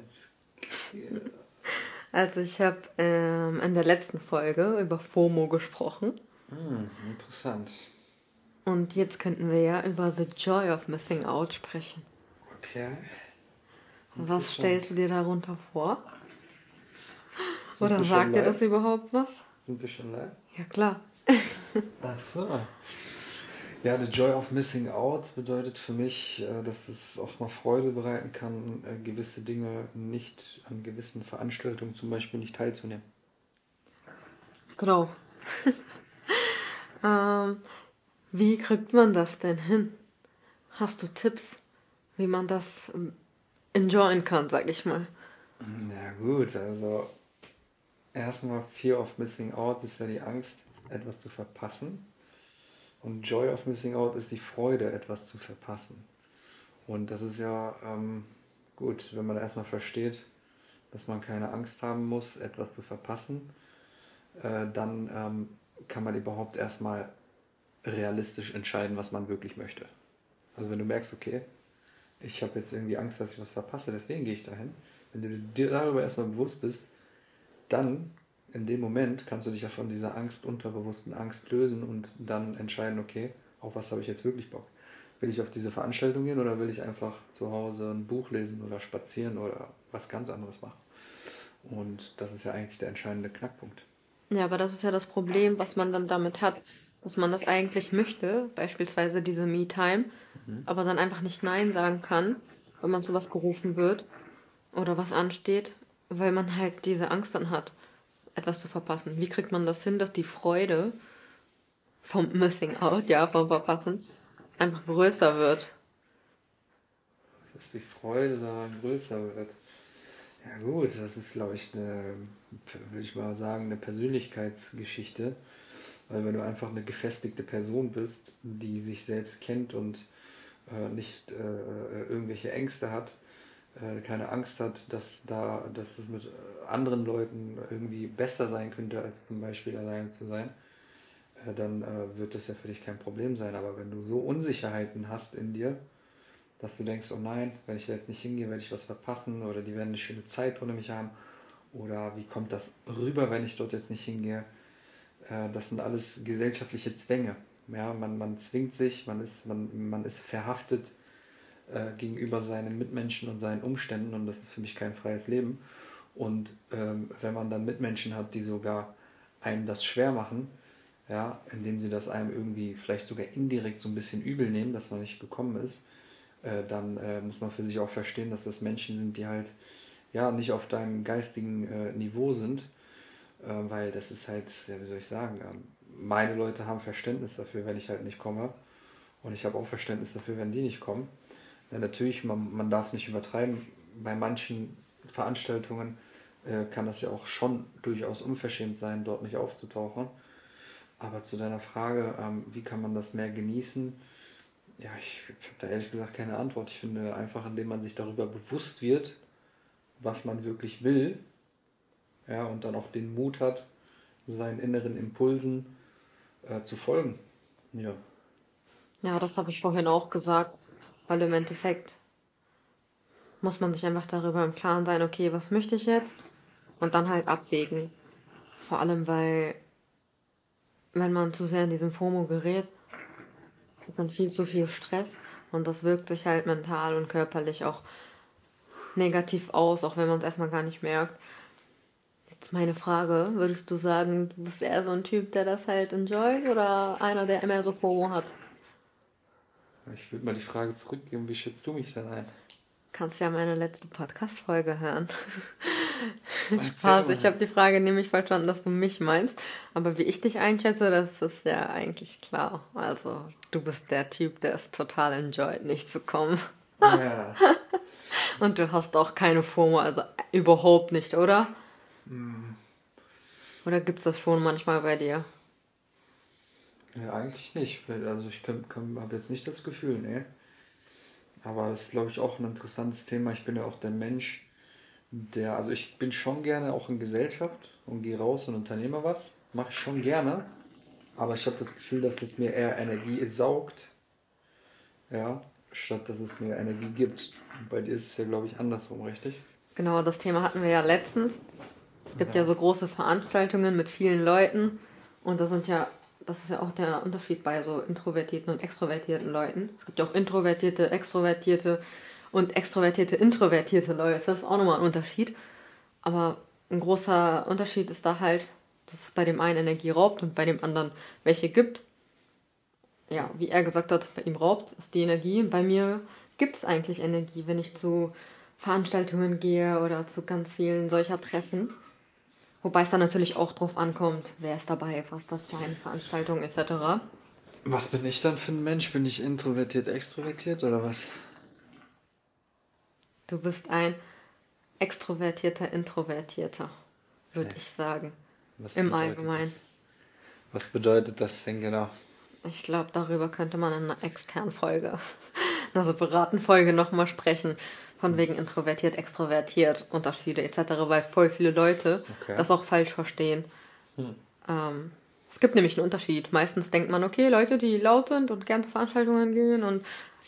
Let's go. Also ich habe ähm, in der letzten Folge über FOMO gesprochen. Hm, interessant. Und jetzt könnten wir ja über The Joy of Missing Out sprechen. Okay. Was stellst du dir darunter vor? Sind Oder sagt dir das überhaupt was? Sind wir schon live? Ja klar. Ach so. Ja, the joy of missing out bedeutet für mich, äh, dass es auch mal Freude bereiten kann, äh, gewisse Dinge nicht an gewissen Veranstaltungen zum Beispiel nicht teilzunehmen. Genau. ähm, wie kriegt man das denn hin? Hast du Tipps, wie man das ähm, enjoyen kann, sag ich mal? Na gut, also erstmal Fear of Missing Out ist ja die Angst, etwas zu verpassen. Und Joy of Missing Out ist die Freude, etwas zu verpassen. Und das ist ja ähm, gut, wenn man erstmal versteht, dass man keine Angst haben muss, etwas zu verpassen, äh, dann ähm, kann man überhaupt erstmal realistisch entscheiden, was man wirklich möchte. Also wenn du merkst, okay, ich habe jetzt irgendwie Angst, dass ich was verpasse, deswegen gehe ich dahin. Wenn du dir darüber erstmal bewusst bist, dann in dem Moment kannst du dich ja von dieser Angst, unterbewussten Angst lösen und dann entscheiden, okay, auf was habe ich jetzt wirklich Bock? Will ich auf diese Veranstaltung gehen oder will ich einfach zu Hause ein Buch lesen oder spazieren oder was ganz anderes machen? Und das ist ja eigentlich der entscheidende Knackpunkt. Ja, aber das ist ja das Problem, was man dann damit hat, dass man das eigentlich möchte, beispielsweise diese Me-Time, aber dann einfach nicht Nein sagen kann, wenn man zu was gerufen wird oder was ansteht, weil man halt diese Angst dann hat, etwas zu verpassen. Wie kriegt man das hin, dass die Freude vom Missing Out, ja, vom Verpassen, einfach größer wird? Dass die Freude daran größer wird. Ja gut, das ist glaube ich eine, würde ich mal sagen, eine Persönlichkeitsgeschichte. Weil wenn du einfach eine gefestigte Person bist, die sich selbst kennt und äh, nicht äh, irgendwelche Ängste hat, äh, keine Angst hat, dass da, dass es mit anderen Leuten irgendwie besser sein könnte, als zum Beispiel allein zu sein, äh, dann äh, wird das ja für dich kein Problem sein. Aber wenn du so Unsicherheiten hast in dir, dass du denkst, oh nein, wenn ich da jetzt nicht hingehe, werde ich was verpassen oder die werden eine schöne Zeit ohne mich haben oder wie kommt das rüber, wenn ich dort jetzt nicht hingehe, äh, das sind alles gesellschaftliche Zwänge. Ja, man, man zwingt sich, man ist, man, man ist verhaftet äh, gegenüber seinen Mitmenschen und seinen Umständen und das ist für mich kein freies Leben. Und ähm, wenn man dann Mitmenschen hat, die sogar einem das schwer machen, ja, indem sie das einem irgendwie vielleicht sogar indirekt so ein bisschen übel nehmen, dass man nicht gekommen ist, äh, dann äh, muss man für sich auch verstehen, dass das Menschen sind, die halt ja nicht auf deinem geistigen äh, Niveau sind, äh, weil das ist halt, ja, wie soll ich sagen, ähm, meine Leute haben Verständnis dafür, wenn ich halt nicht komme und ich habe auch Verständnis dafür, wenn die nicht kommen. Ja, natürlich, man, man darf es nicht übertreiben. Bei manchen Veranstaltungen äh, kann das ja auch schon durchaus unverschämt sein, dort nicht aufzutauchen. Aber zu deiner Frage, ähm, wie kann man das mehr genießen? Ja, ich habe da ehrlich gesagt keine Antwort. Ich finde einfach, indem man sich darüber bewusst wird, was man wirklich will, ja, und dann auch den Mut hat, seinen inneren Impulsen äh, zu folgen. Ja. Ja, das habe ich vorhin auch gesagt, weil im Endeffekt muss man sich einfach darüber im Klaren sein, okay, was möchte ich jetzt? Und dann halt abwägen. Vor allem, weil, wenn man zu sehr in diesem FOMO gerät, hat man viel zu viel Stress und das wirkt sich halt mental und körperlich auch negativ aus, auch wenn man es erstmal gar nicht merkt. Jetzt meine Frage, würdest du sagen, du bist eher so ein Typ, der das halt enjoyt oder einer, der immer so FOMO hat? Ich würde mal die Frage zurückgeben, wie schätzt du mich denn ein? Kannst ja meine letzte Podcast-Folge hören. Mal. ich habe die Frage nämlich verstanden, dass du mich meinst. Aber wie ich dich einschätze, das ist ja eigentlich klar. Also, du bist der Typ, der es total enjoyt, nicht zu kommen. Ja. Und du hast auch keine FOMO, also überhaupt nicht, oder? Oder gibt's das schon manchmal bei dir? Ja, eigentlich nicht. Also ich habe jetzt nicht das Gefühl, ne. Aber das ist, glaube ich, auch ein interessantes Thema. Ich bin ja auch der Mensch, der, also ich bin schon gerne auch in Gesellschaft und gehe raus und unternehme was. Mache ich schon gerne. Aber ich habe das Gefühl, dass es mir eher Energie saugt. Ja, statt dass es mir Energie gibt. Und bei dir ist es ja, glaube ich, andersrum, richtig? Genau, das Thema hatten wir ja letztens. Es gibt ja, ja so große Veranstaltungen mit vielen Leuten und da sind ja, das ist ja auch der Unterschied bei so introvertierten und extrovertierten Leuten. Es gibt ja auch introvertierte, extrovertierte und extrovertierte, introvertierte Leute. Das ist auch nochmal ein Unterschied. Aber ein großer Unterschied ist da halt, dass es bei dem einen Energie raubt und bei dem anderen welche gibt. Ja, wie er gesagt hat, bei ihm raubt es die Energie. Bei mir gibt es eigentlich Energie, wenn ich zu Veranstaltungen gehe oder zu ganz vielen solcher Treffen. Wobei es dann natürlich auch drauf ankommt, wer ist dabei, was das für eine Veranstaltung etc. Was bin ich dann für ein Mensch? Bin ich introvertiert, extrovertiert oder was? Du bist ein extrovertierter, introvertierter, würde ich sagen. Was Im Allgemeinen. Das? Was bedeutet das denn genau? Ich glaube, darüber könnte man in einer externen Folge, einer separaten Folge nochmal sprechen. Von wegen introvertiert, extrovertiert, Unterschiede etc., weil voll viele Leute okay. das auch falsch verstehen. Hm. Ähm, es gibt nämlich einen Unterschied. Meistens denkt man, okay, Leute, die laut sind und gern zu Veranstaltungen gehen und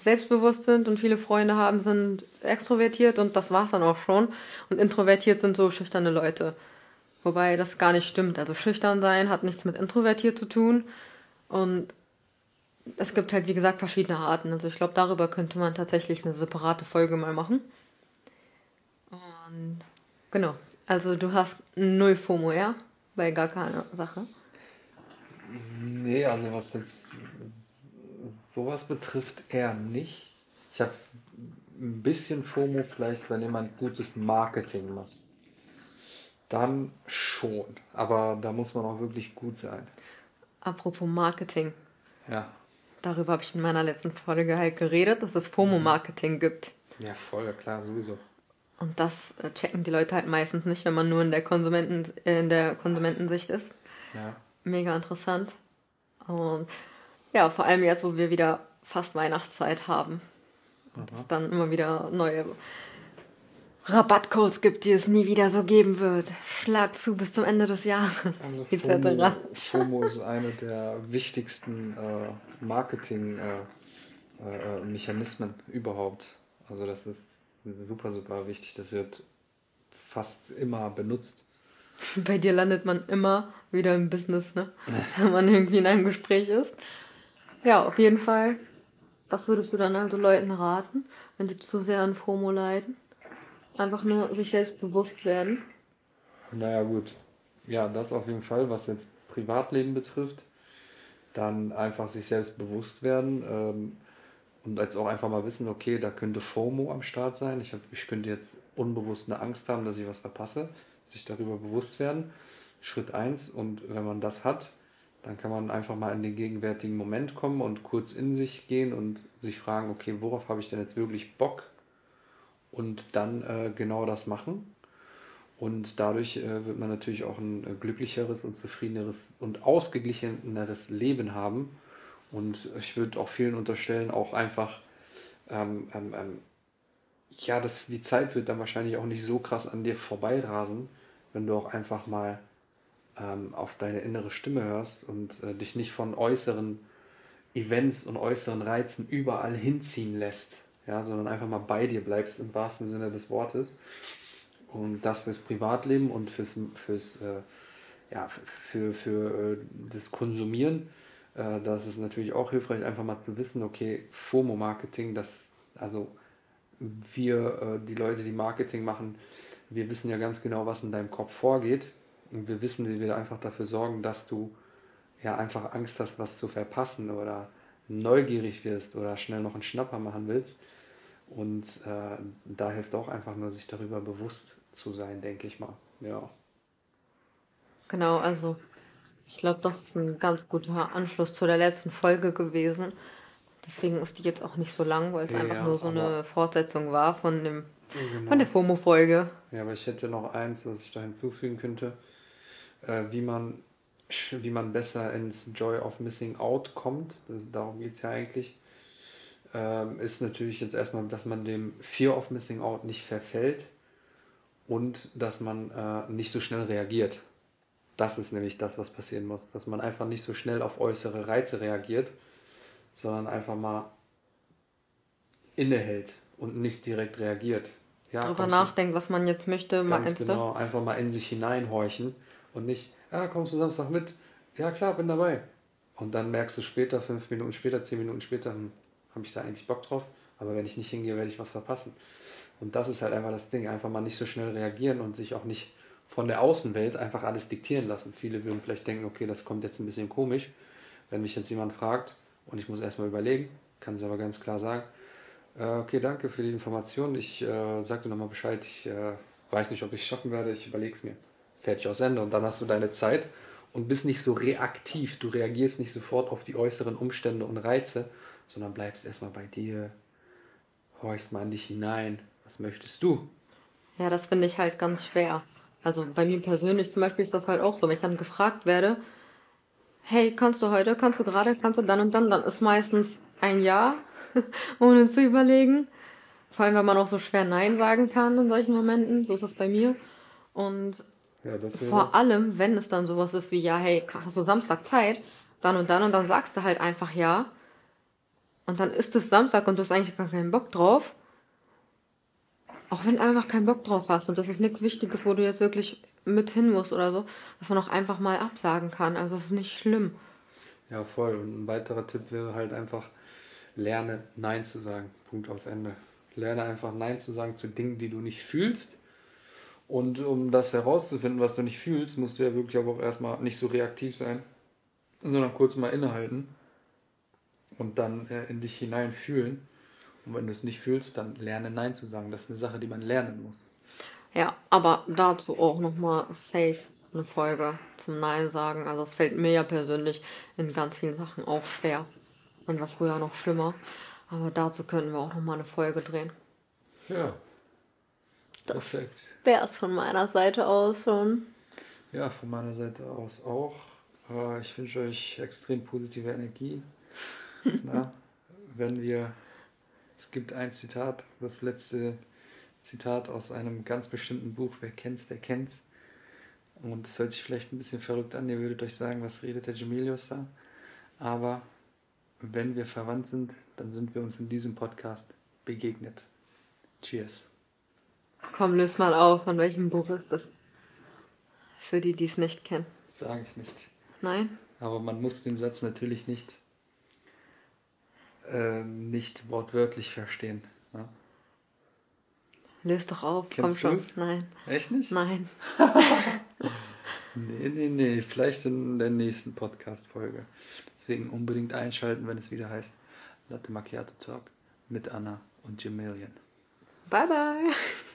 selbstbewusst sind und viele Freunde haben, sind extrovertiert und das war's dann auch schon. Und introvertiert sind so schüchterne Leute. Wobei das gar nicht stimmt. Also schüchtern sein hat nichts mit introvertiert zu tun. Und es gibt halt, wie gesagt, verschiedene Arten. Also ich glaube, darüber könnte man tatsächlich eine separate Folge mal machen. Und genau. Also du hast null FOMO, ja? Bei gar keiner Sache. Nee, also was jetzt sowas betrifft, eher nicht. Ich habe ein bisschen FOMO vielleicht, wenn jemand gutes Marketing macht. Dann schon. Aber da muss man auch wirklich gut sein. Apropos Marketing. Ja. Darüber habe ich in meiner letzten Folge halt geredet, dass es FOMO-Marketing gibt. Ja, voll, klar, sowieso. Und das äh, checken die Leute halt meistens nicht, wenn man nur in der Konsumenten, äh, in der Konsumentensicht ist. Ja. Mega interessant. Und ja, vor allem jetzt, wo wir wieder fast Weihnachtszeit haben. Und es dann immer wieder neue Rabattcodes gibt, die es nie wieder so geben wird. Schlag zu bis zum Ende des Jahres. Also FOMO, FOMO ist eine der wichtigsten äh, Marketing-Mechanismen äh, äh, überhaupt. Also das ist super, super wichtig. Das wird fast immer benutzt. Bei dir landet man immer wieder im Business, ne? Wenn man irgendwie in einem Gespräch ist. Ja, auf jeden Fall. Was würdest du dann also Leuten raten, wenn die zu sehr an FOMO leiden? Einfach nur sich selbst bewusst werden. Naja, gut. Ja, das auf jeden Fall, was jetzt Privatleben betrifft. Dann einfach sich selbst bewusst werden ähm, und jetzt auch einfach mal wissen, okay, da könnte FOMO am Start sein. Ich, hab, ich könnte jetzt unbewusst eine Angst haben, dass ich was verpasse. Sich darüber bewusst werden. Schritt eins Und wenn man das hat, dann kann man einfach mal in den gegenwärtigen Moment kommen und kurz in sich gehen und sich fragen, okay, worauf habe ich denn jetzt wirklich Bock? Und dann äh, genau das machen. Und dadurch äh, wird man natürlich auch ein äh, glücklicheres und zufriedeneres und ausgeglicheneres Leben haben. Und ich würde auch vielen unterstellen, auch einfach, ähm, ähm, ähm, ja, das, die Zeit wird dann wahrscheinlich auch nicht so krass an dir vorbeirasen, wenn du auch einfach mal ähm, auf deine innere Stimme hörst und äh, dich nicht von äußeren Events und äußeren Reizen überall hinziehen lässt, ja, sondern einfach mal bei dir bleibst im wahrsten Sinne des Wortes. Und das fürs Privatleben und fürs, fürs äh, ja, für, für äh, das Konsumieren. Äh, das ist natürlich auch hilfreich, einfach mal zu wissen, okay, FOMO-Marketing, das, also wir, äh, die Leute, die Marketing machen, wir wissen ja ganz genau, was in deinem Kopf vorgeht und wir wissen, wie wir einfach dafür sorgen, dass du ja einfach Angst hast, was zu verpassen oder neugierig wirst oder schnell noch einen Schnapper machen willst. Und äh, da hilft auch einfach nur, sich darüber bewusst zu sein, denke ich mal. Ja. Genau, also ich glaube, das ist ein ganz guter Anschluss zu der letzten Folge gewesen. Deswegen ist die jetzt auch nicht so lang, weil es ja, einfach nur so eine Fortsetzung war von dem genau. von der FOMO-Folge. Ja, aber ich hätte noch eins, was ich da hinzufügen könnte äh, wie, man, wie man besser ins Joy of Missing Out kommt. Das, darum geht es ja eigentlich. Ähm, ist natürlich jetzt erstmal, dass man dem Fear of Missing Out nicht verfällt und dass man äh, nicht so schnell reagiert. Das ist nämlich das, was passieren muss. Dass man einfach nicht so schnell auf äußere Reize reagiert, sondern einfach mal innehält und nicht direkt reagiert. ja, drüber nachdenkt, was man jetzt möchte, meinst genau, du? einfach mal in sich hineinhorchen und nicht, ja, kommst du Samstag mit? Ja, klar, bin dabei. Und dann merkst du später, fünf Minuten später, zehn Minuten später, hm, habe ich da eigentlich Bock drauf? Aber wenn ich nicht hingehe, werde ich was verpassen. Und das ist halt einfach das Ding, einfach mal nicht so schnell reagieren und sich auch nicht von der Außenwelt einfach alles diktieren lassen. Viele würden vielleicht denken, okay, das kommt jetzt ein bisschen komisch, wenn mich jetzt jemand fragt und ich muss erstmal überlegen, kann es aber ganz klar sagen, äh, okay, danke für die Information, ich äh, sage dir nochmal Bescheid, ich äh, weiß nicht, ob ich es schaffen werde, ich überlege es mir. Fertig aus Ende und dann hast du deine Zeit und bist nicht so reaktiv, du reagierst nicht sofort auf die äußeren Umstände und Reize, sondern bleibst erstmal bei dir, horchst mal in dich hinein, was möchtest du? Ja, das finde ich halt ganz schwer. Also bei mir persönlich zum Beispiel ist das halt auch so, wenn ich dann gefragt werde, hey, kannst du heute, kannst du gerade, kannst du dann und dann, dann ist meistens ein Ja, ohne zu überlegen. Vor allem, wenn man auch so schwer Nein sagen kann in solchen Momenten, so ist das bei mir. Und ja, vor allem, wenn es dann sowas ist wie, ja, hey, hast du Samstag Zeit, dann und dann und dann sagst du halt einfach ja. Und dann ist es Samstag und du hast eigentlich gar keinen Bock drauf. Auch wenn du einfach keinen Bock drauf hast und das ist nichts Wichtiges, wo du jetzt wirklich mit hin musst oder so, dass man auch einfach mal absagen kann. Also das ist nicht schlimm. Ja, voll. Und ein weiterer Tipp wäre halt einfach, lerne Nein zu sagen. Punkt aus Ende. Lerne einfach Nein zu sagen zu Dingen, die du nicht fühlst. Und um das herauszufinden, was du nicht fühlst, musst du ja wirklich aber auch erstmal nicht so reaktiv sein, sondern kurz mal innehalten und dann äh, in dich hinein fühlen und wenn du es nicht fühlst, dann lerne Nein zu sagen. Das ist eine Sache, die man lernen muss. Ja, aber dazu auch nochmal safe eine Folge zum Nein sagen. Also es fällt mir ja persönlich in ganz vielen Sachen auch schwer. Und war früher noch schlimmer. Aber dazu können wir auch nochmal eine Folge drehen. Ja. Das Perfekt. Wäre es von meiner Seite aus schon. Ja, von meiner Seite aus auch. Ich wünsche euch extrem positive Energie. Na, wenn wir es gibt ein Zitat, das letzte Zitat aus einem ganz bestimmten Buch. Wer kennt's, der kennt's. Und es hört sich vielleicht ein bisschen verrückt an. Ihr würdet euch sagen, was redet der Gemelius da? Aber wenn wir verwandt sind, dann sind wir uns in diesem Podcast begegnet. Cheers. Komm, löse mal auf. Von welchem Buch ist das? Für die, die es nicht kennen. Sage ich nicht. Nein? Aber man muss den Satz natürlich nicht ähm, nicht wortwörtlich verstehen. Ja? Löst doch auf, Kennst komm schon. Nein. Echt nicht? Nein. nee, nee, nee. Vielleicht in der nächsten Podcast-Folge. Deswegen unbedingt einschalten, wenn es wieder heißt Latte Macchiato Talk mit Anna und Jim Million. Bye, bye.